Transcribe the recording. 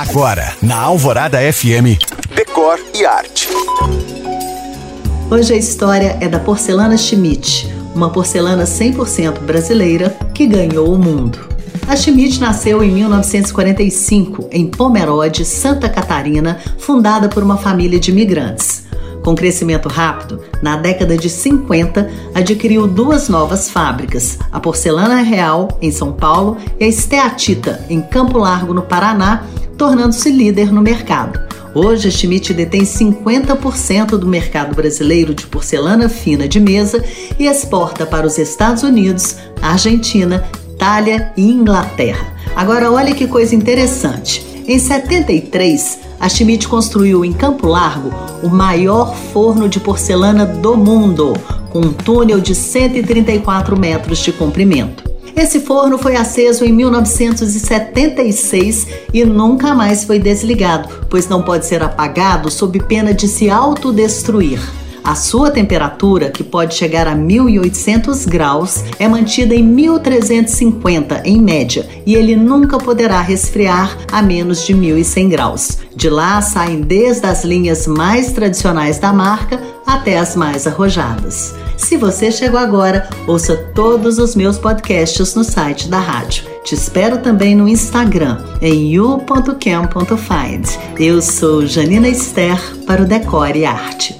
Agora, na Alvorada FM, Decor e Arte. Hoje a história é da porcelana Schmidt, uma porcelana 100% brasileira que ganhou o mundo. A Schmidt nasceu em 1945 em Pomerode, Santa Catarina, fundada por uma família de imigrantes. Com crescimento rápido, na década de 50 adquiriu duas novas fábricas, a Porcelana Real, em São Paulo, e a Esteatita, em Campo Largo, no Paraná, tornando-se líder no mercado. Hoje, a Schmidt detém 50% do mercado brasileiro de porcelana fina de mesa e exporta para os Estados Unidos, Argentina, Itália e Inglaterra. Agora, olha que coisa interessante. Em 73, a Schmidt construiu em Campo Largo o maior forno de porcelana do mundo, com um túnel de 134 metros de comprimento. Esse forno foi aceso em 1976 e nunca mais foi desligado, pois não pode ser apagado sob pena de se autodestruir. A sua temperatura, que pode chegar a 1800 graus, é mantida em 1350 em média e ele nunca poderá resfriar a menos de 1100 graus. De lá saem desde as linhas mais tradicionais da marca até as mais arrojadas. Se você chegou agora, ouça todos os meus podcasts no site da rádio. Te espero também no Instagram, em you.cam.find. Eu sou Janina Esther para o Decore Arte.